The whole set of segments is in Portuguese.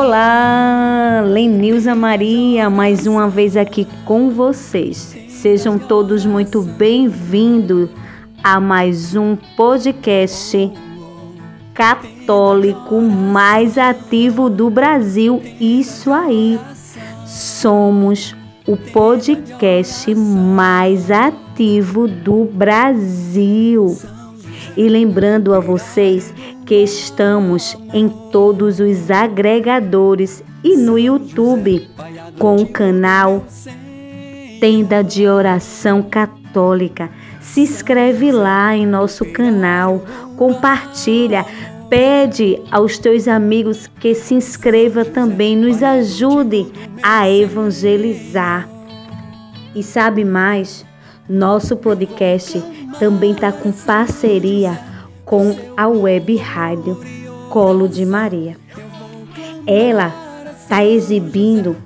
Olá, Lenilza Maria, mais uma vez aqui com vocês. Sejam todos muito bem-vindos a mais um podcast católico mais ativo do Brasil. Isso aí. Somos o podcast mais ativo do Brasil. E lembrando a vocês que estamos em todos os agregadores e no YouTube com o canal Tenda de Oração Católica. Se inscreve lá em nosso canal, compartilha, pede aos teus amigos que se inscreva também, nos ajude a evangelizar. E sabe mais? Nosso podcast também está com parceria com a web rádio Colo de Maria. Ela está exibindo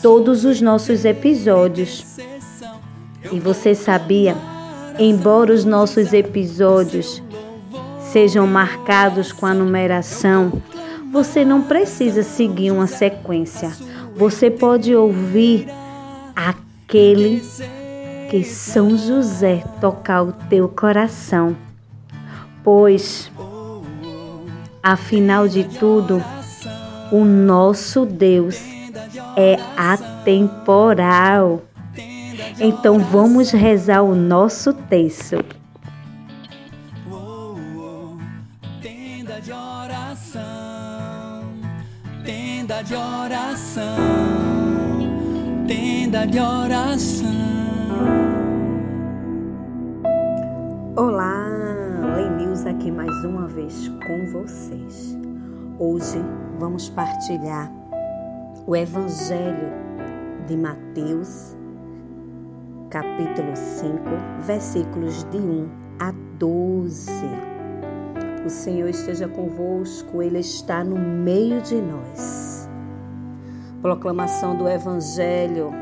todos os nossos episódios. E você sabia, embora os nossos episódios sejam marcados com a numeração, você não precisa seguir uma sequência. Você pode ouvir aquele que São José tocar o teu coração pois, afinal de tudo, o nosso Deus é atemporal. Então vamos rezar o nosso texto. Tenda de oração, tenda de oração, tenda de oração. Olá, aqui mais uma vez com vocês. Hoje vamos partilhar o Evangelho de Mateus, capítulo 5, versículos de 1 a 12. O Senhor esteja convosco, Ele está no meio de nós. Proclamação do Evangelho.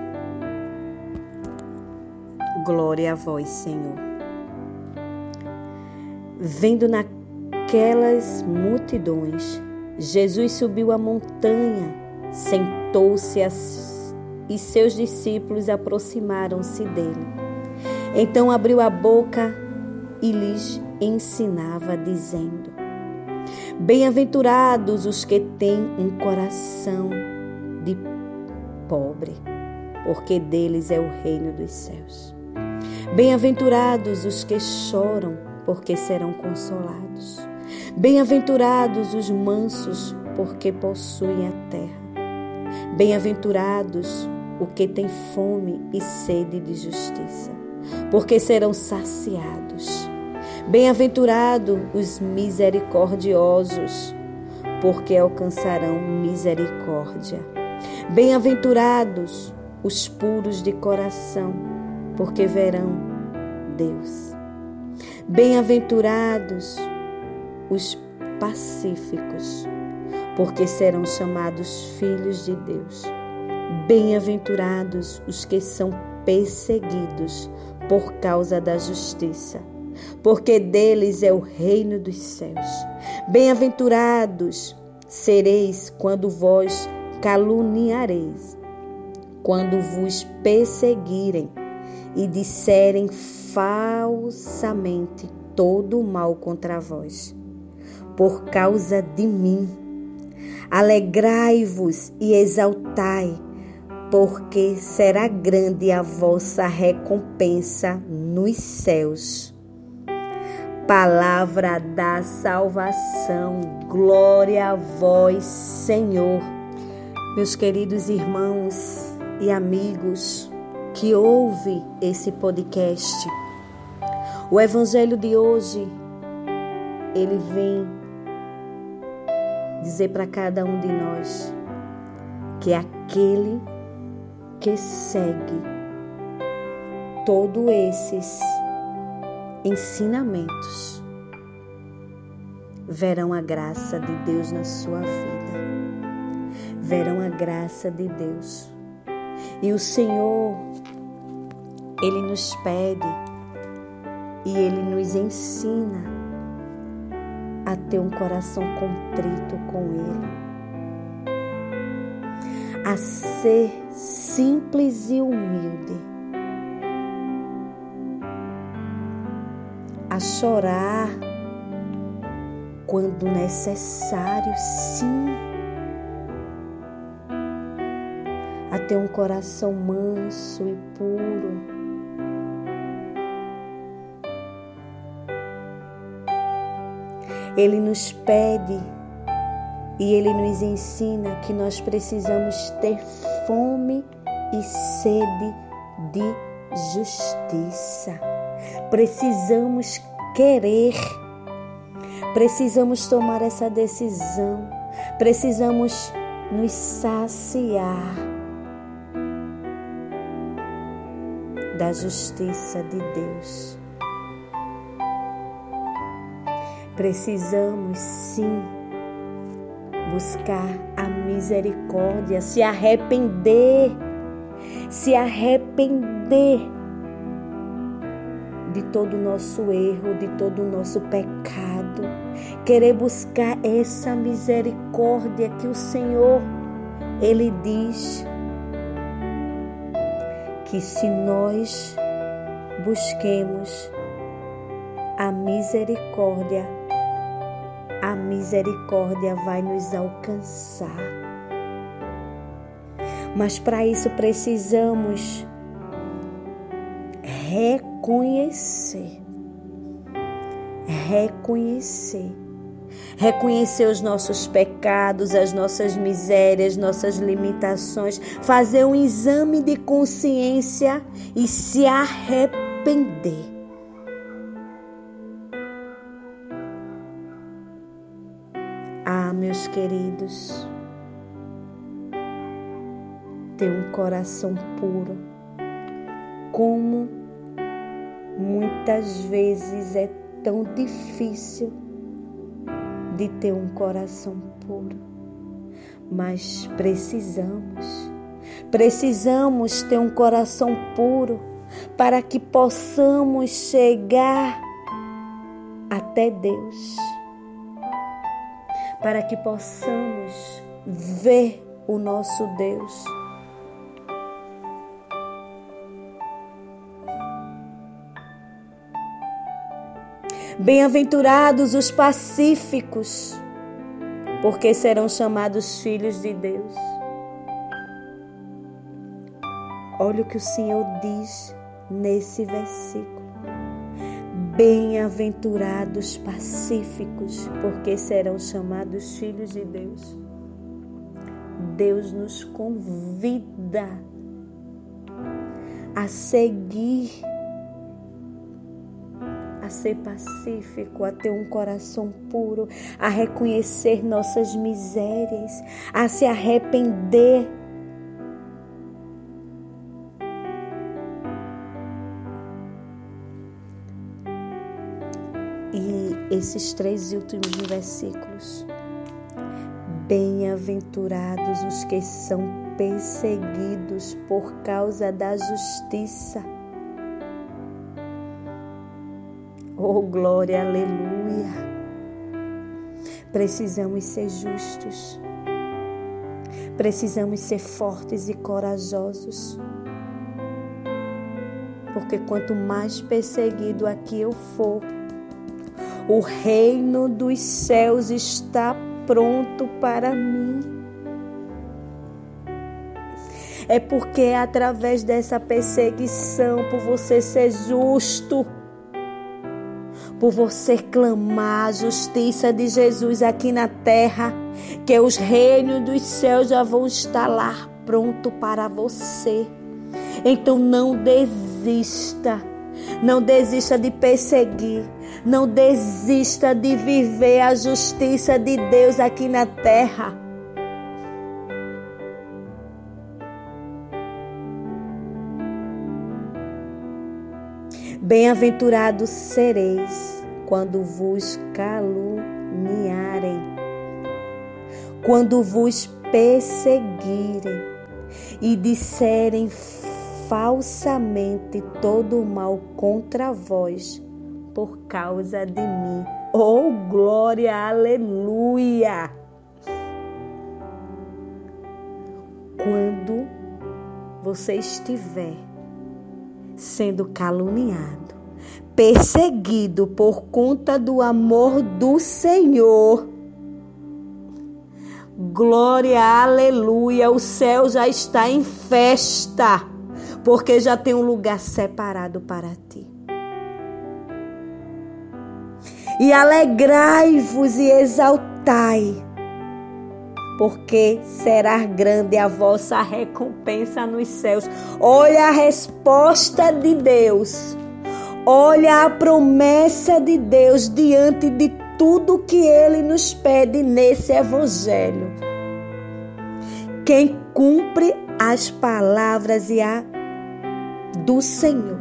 Glória a vós, Senhor. Vendo naquelas multidões, Jesus subiu a montanha, sentou-se e seus discípulos aproximaram-se dele. Então abriu a boca e lhes ensinava, dizendo: Bem-aventurados os que têm um coração de pobre, porque deles é o reino dos céus. Bem-aventurados os que choram, porque serão consolados. Bem-aventurados os mansos, porque possuem a terra. Bem-aventurados o que tem fome e sede de justiça, porque serão saciados. Bem-aventurados os misericordiosos, porque alcançarão misericórdia. Bem-aventurados os puros de coração, porque verão Deus. Bem-aventurados os pacíficos, porque serão chamados filhos de Deus. Bem-aventurados os que são perseguidos por causa da justiça, porque deles é o reino dos céus. Bem-aventurados sereis quando vós caluniareis, quando vos perseguirem e disserem falsamente todo o mal contra vós. Por causa de mim, alegrai-vos e exaltai, porque será grande a vossa recompensa nos céus. Palavra da salvação, glória a vós, Senhor. Meus queridos irmãos e amigos que ouve esse podcast, o evangelho de hoje, ele vem dizer para cada um de nós que é aquele que segue todos esses ensinamentos verão a graça de Deus na sua vida. Verão a graça de Deus. E o Senhor, Ele nos pede e ele nos ensina a ter um coração contrito com ele. a ser simples e humilde, a chorar quando necessário, sim, a ter um coração manso e puro. Ele nos pede e ele nos ensina que nós precisamos ter fome e sede de justiça. Precisamos querer, precisamos tomar essa decisão, precisamos nos saciar da justiça de Deus. Precisamos sim buscar a misericórdia, se arrepender, se arrepender de todo o nosso erro, de todo o nosso pecado, querer buscar essa misericórdia que o Senhor, Ele diz que se nós busquemos a misericórdia, misericórdia vai nos alcançar. Mas para isso precisamos reconhecer, reconhecer, reconhecer os nossos pecados, as nossas misérias, nossas limitações, fazer um exame de consciência e se arrepender queridos, ter um coração puro, como muitas vezes é tão difícil de ter um coração puro, mas precisamos, precisamos ter um coração puro para que possamos chegar até Deus para que possamos ver o nosso Deus. Bem-aventurados os pacíficos, porque serão chamados filhos de Deus. Olha o que o Senhor diz nesse versículo. Bem-aventurados pacíficos, porque serão chamados filhos de Deus. Deus nos convida a seguir, a ser pacífico, a ter um coração puro, a reconhecer nossas misérias, a se arrepender esses três últimos versículos. Bem-aventurados os que são perseguidos por causa da justiça. Oh, glória, aleluia. Precisamos ser justos. Precisamos ser fortes e corajosos. Porque quanto mais perseguido aqui eu for, o reino dos céus está pronto para mim. É porque é através dessa perseguição, por você ser justo, por você clamar a justiça de Jesus aqui na terra, que os reinos dos céus já vão estar lá pronto para você. Então não desista não desista de perseguir. Não desista de viver a justiça de Deus aqui na terra. Bem-aventurados sereis quando vos caluniarem, quando vos perseguirem e disserem falsamente todo o mal contra vós por causa de mim. Oh, glória, aleluia! quando você estiver sendo caluniado, perseguido por conta do amor do Senhor, glória, aleluia, o céu já está em festa, porque já tem um lugar separado para ti. E alegrai-vos e exaltai porque será grande a vossa recompensa nos céus. Olha a resposta de Deus. Olha a promessa de Deus diante de tudo que ele nos pede nesse evangelho. Quem cumpre as palavras e a do Senhor,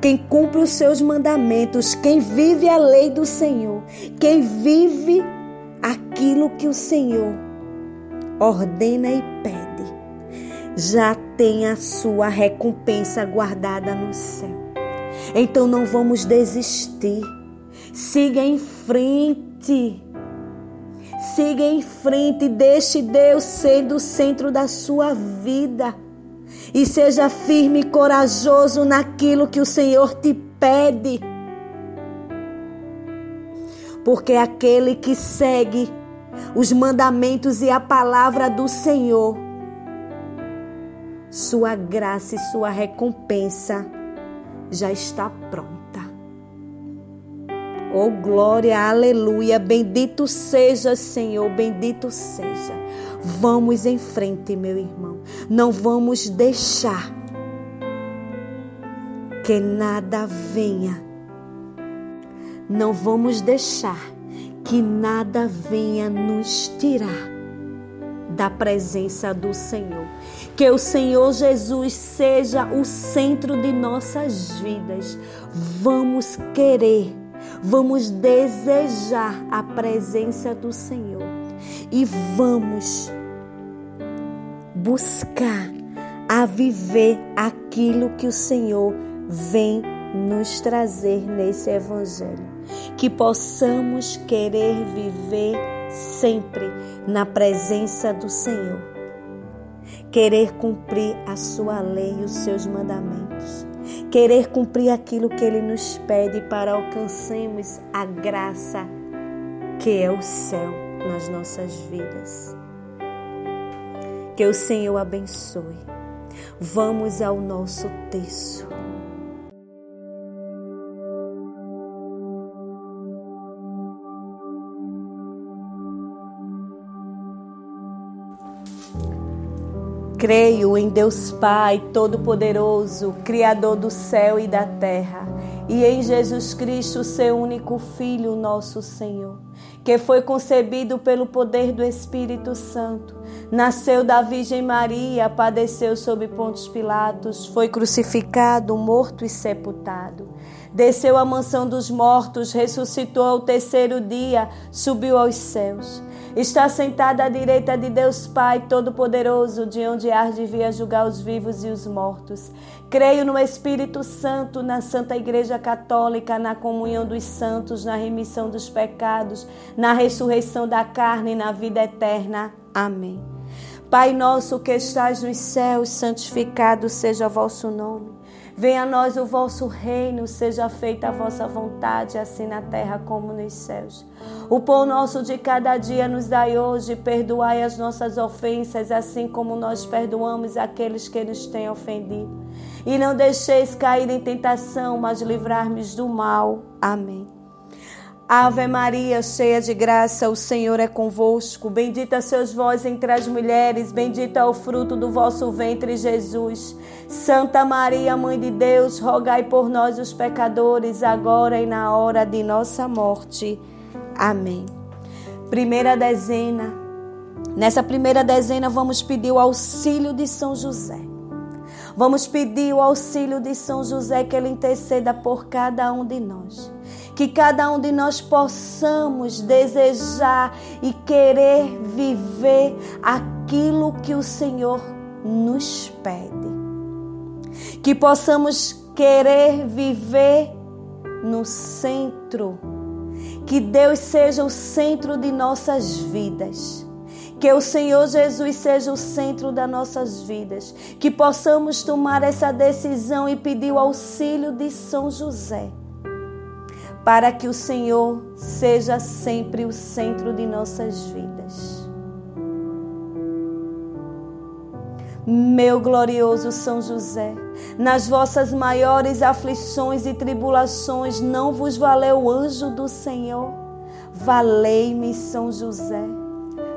quem cumpre os seus mandamentos, quem vive a lei do Senhor, quem vive aquilo que o Senhor ordena e pede, já tem a sua recompensa guardada no céu. Então não vamos desistir. Siga em frente. Siga em frente, deixe Deus sendo o centro da sua vida. E seja firme e corajoso naquilo que o Senhor te pede. Porque aquele que segue os mandamentos e a palavra do Senhor, sua graça e sua recompensa já está pronta. Oh glória, aleluia, bendito seja, Senhor, bendito seja. Vamos em frente, meu irmão. Não vamos deixar que nada venha. Não vamos deixar que nada venha nos tirar da presença do Senhor. Que o Senhor Jesus seja o centro de nossas vidas. Vamos querer, vamos desejar a presença do Senhor e vamos buscar a viver aquilo que o Senhor vem nos trazer nesse evangelho. Que possamos querer viver sempre na presença do Senhor, querer cumprir a sua lei e os seus mandamentos, querer cumprir aquilo que Ele nos pede para alcançarmos a graça que é o céu nas nossas vidas. Que o Senhor abençoe. Vamos ao nosso texto. Creio em Deus Pai Todo-Poderoso, Criador do céu e da terra, e em Jesus Cristo, seu único Filho, nosso Senhor, que foi concebido pelo poder do Espírito Santo, nasceu da Virgem Maria, padeceu sob Pontos Pilatos, foi crucificado, morto e sepultado. Desceu à mansão dos mortos, ressuscitou ao terceiro dia, subiu aos céus Está sentada à direita de Deus Pai Todo-Poderoso, de onde há de vir a julgar os vivos e os mortos. Creio no Espírito Santo, na Santa Igreja Católica, na comunhão dos santos, na remissão dos pecados, na ressurreição da carne e na vida eterna. Amém. Pai nosso que estás nos céus, santificado seja o vosso nome. Venha a nós o vosso reino, seja feita a vossa vontade, assim na terra como nos céus. O pão nosso de cada dia nos dai hoje, perdoai as nossas ofensas, assim como nós perdoamos aqueles que nos têm ofendido. E não deixeis cair em tentação, mas livrar-nos do mal. Amém. Ave Maria, cheia de graça, o Senhor é convosco. Bendita sois vós entre as mulheres, bendito é o fruto do vosso ventre, Jesus. Santa Maria, Mãe de Deus, rogai por nós, os pecadores, agora e na hora de nossa morte. Amém. Primeira dezena. Nessa primeira dezena, vamos pedir o auxílio de São José. Vamos pedir o auxílio de São José que ele interceda por cada um de nós que cada um de nós possamos desejar e querer viver aquilo que o Senhor nos pede. Que possamos querer viver no centro. Que Deus seja o centro de nossas vidas. Que o Senhor Jesus seja o centro das nossas vidas. Que possamos tomar essa decisão e pedir o auxílio de São José. Para que o Senhor seja sempre o centro de nossas vidas. Meu glorioso São José, nas vossas maiores aflições e tribulações, não vos valeu o anjo do Senhor? Valei-me, São José.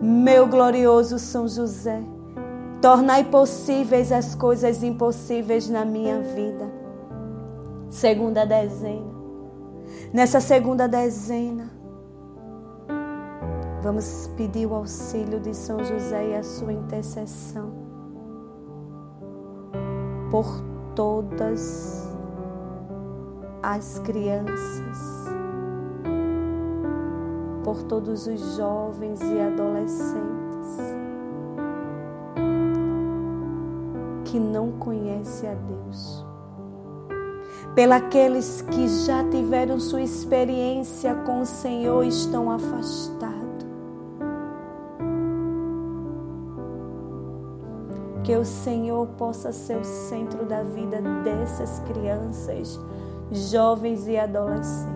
Meu glorioso São José, tornai possíveis as coisas impossíveis na minha vida. Segunda dezena. Nessa segunda dezena, vamos pedir o auxílio de São José e a sua intercessão por todas as crianças por todos os jovens e adolescentes que não conhecem a Deus, pelos que já tiveram sua experiência com o Senhor e estão afastados. Que o Senhor possa ser o centro da vida dessas crianças, jovens e adolescentes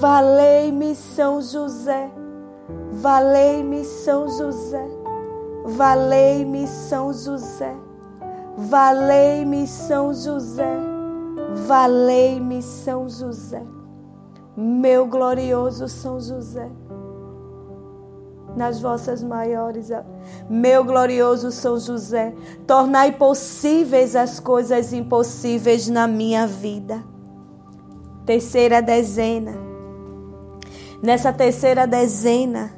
Valei-me São José, valei-me São José, valei-me São José, valei-me São José, valei-me São José, meu glorioso São José. Nas vossas maiores, meu glorioso São José, tornai possíveis as coisas impossíveis na minha vida. Terceira dezena Nessa terceira dezena,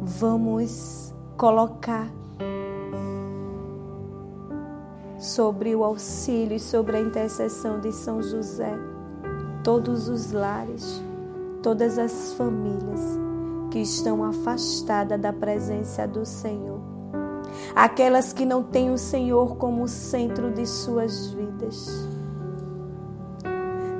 vamos colocar sobre o auxílio e sobre a intercessão de São José todos os lares, todas as famílias que estão afastadas da presença do Senhor. Aquelas que não têm o Senhor como centro de suas vidas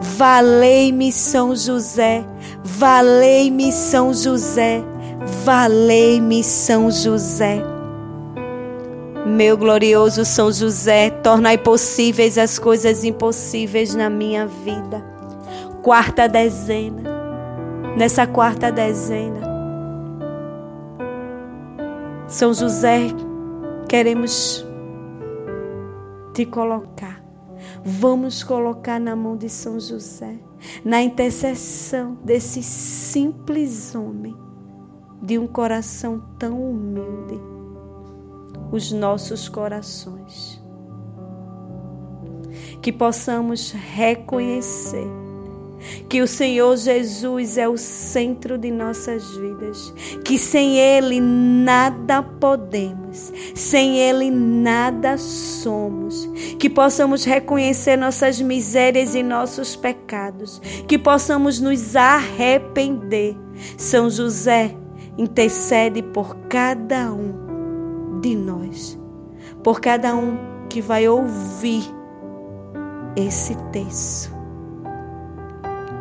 Valei-me, São José. Valei-me, São José. Valei-me, São José. Meu glorioso São José, tornai possíveis as coisas impossíveis na minha vida. Quarta dezena. Nessa quarta dezena, São José, queremos te colocar. Vamos colocar na mão de São José, na intercessão desse simples homem, de um coração tão humilde, os nossos corações. Que possamos reconhecer que o Senhor Jesus é o centro de nossas vidas, que sem Ele nada podemos, sem Ele nada somos, que possamos reconhecer nossas misérias e nossos pecados, que possamos nos arrepender. São José intercede por cada um de nós, por cada um que vai ouvir esse texto.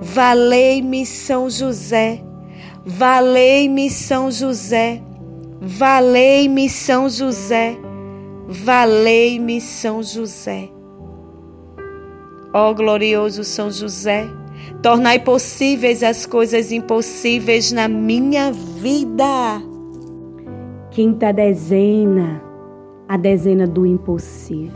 Valei-me, São José. Valei-me, São José. Valei-me, São José. Valei-me, São José. Ó glorioso São José, tornai possíveis as coisas impossíveis na minha vida. Quinta dezena, a dezena do impossível.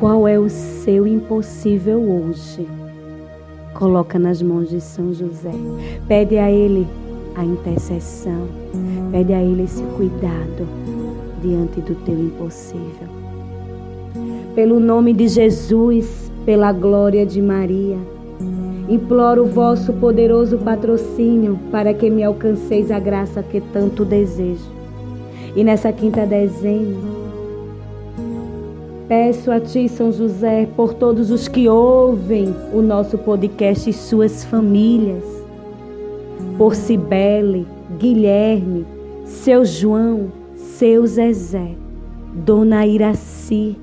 Qual é o seu impossível hoje? Coloca nas mãos de São José. Pede a ele a intercessão. Pede a Ele esse cuidado diante do teu impossível. Pelo nome de Jesus, pela glória de Maria, imploro o vosso poderoso patrocínio para que me alcanceis a graça que tanto desejo. E nessa quinta dezena, peço a Ti, São José, por todos os que ouvem o nosso podcast e suas famílias. Por Cibele, Guilherme, seu João, seu Zezé, Dona Iraci,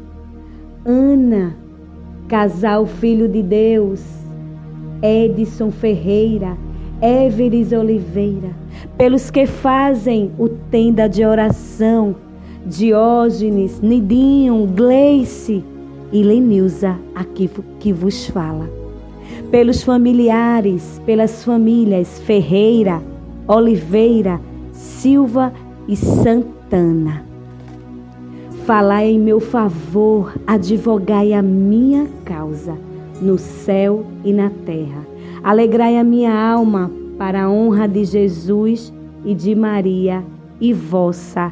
Ana, casal Filho de Deus, Edson Ferreira, Everes Oliveira, pelos que fazem o tenda de oração, Diógenes, Nidinho, Gleice e Lenilza, aqui que vos fala pelos familiares, pelas famílias Ferreira, Oliveira, Silva e Santana. Falai em meu favor, advogai a minha causa no céu e na terra. Alegrai a minha alma para a honra de Jesus e de Maria e vossa.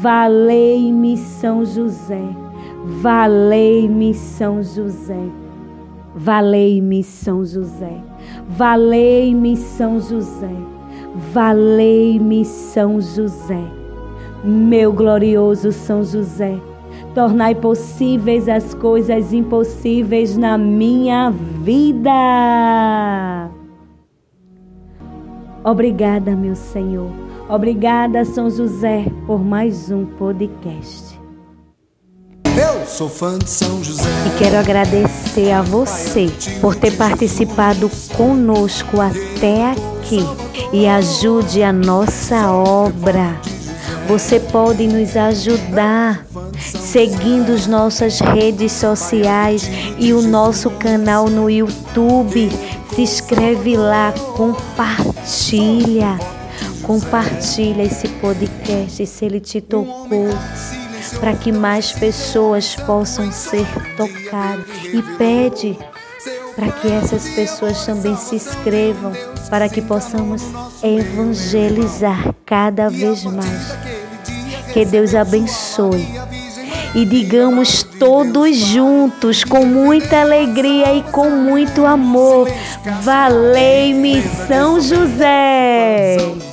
Valei-me, São José. Valei-me, São José. Valei-me, São José. Valei-me, São José. Valei-me, São José. Meu glorioso São José, tornai possíveis as coisas impossíveis na minha vida. Obrigada, meu Senhor. Obrigada, São José, por mais um podcast. Eu sou fã de São José. E quero agradecer a você por ter participado conosco até aqui. E ajude a nossa obra. Você pode nos ajudar seguindo as nossas redes sociais e o nosso canal no YouTube. Se inscreve lá, compartilha. Compartilha esse podcast se ele te tocou para que mais pessoas possam ser tocadas. E pede para que essas pessoas também se inscrevam, para que possamos evangelizar cada vez mais. Que Deus abençoe. E digamos todos juntos, com muita alegria e com muito amor: Valei-me São José!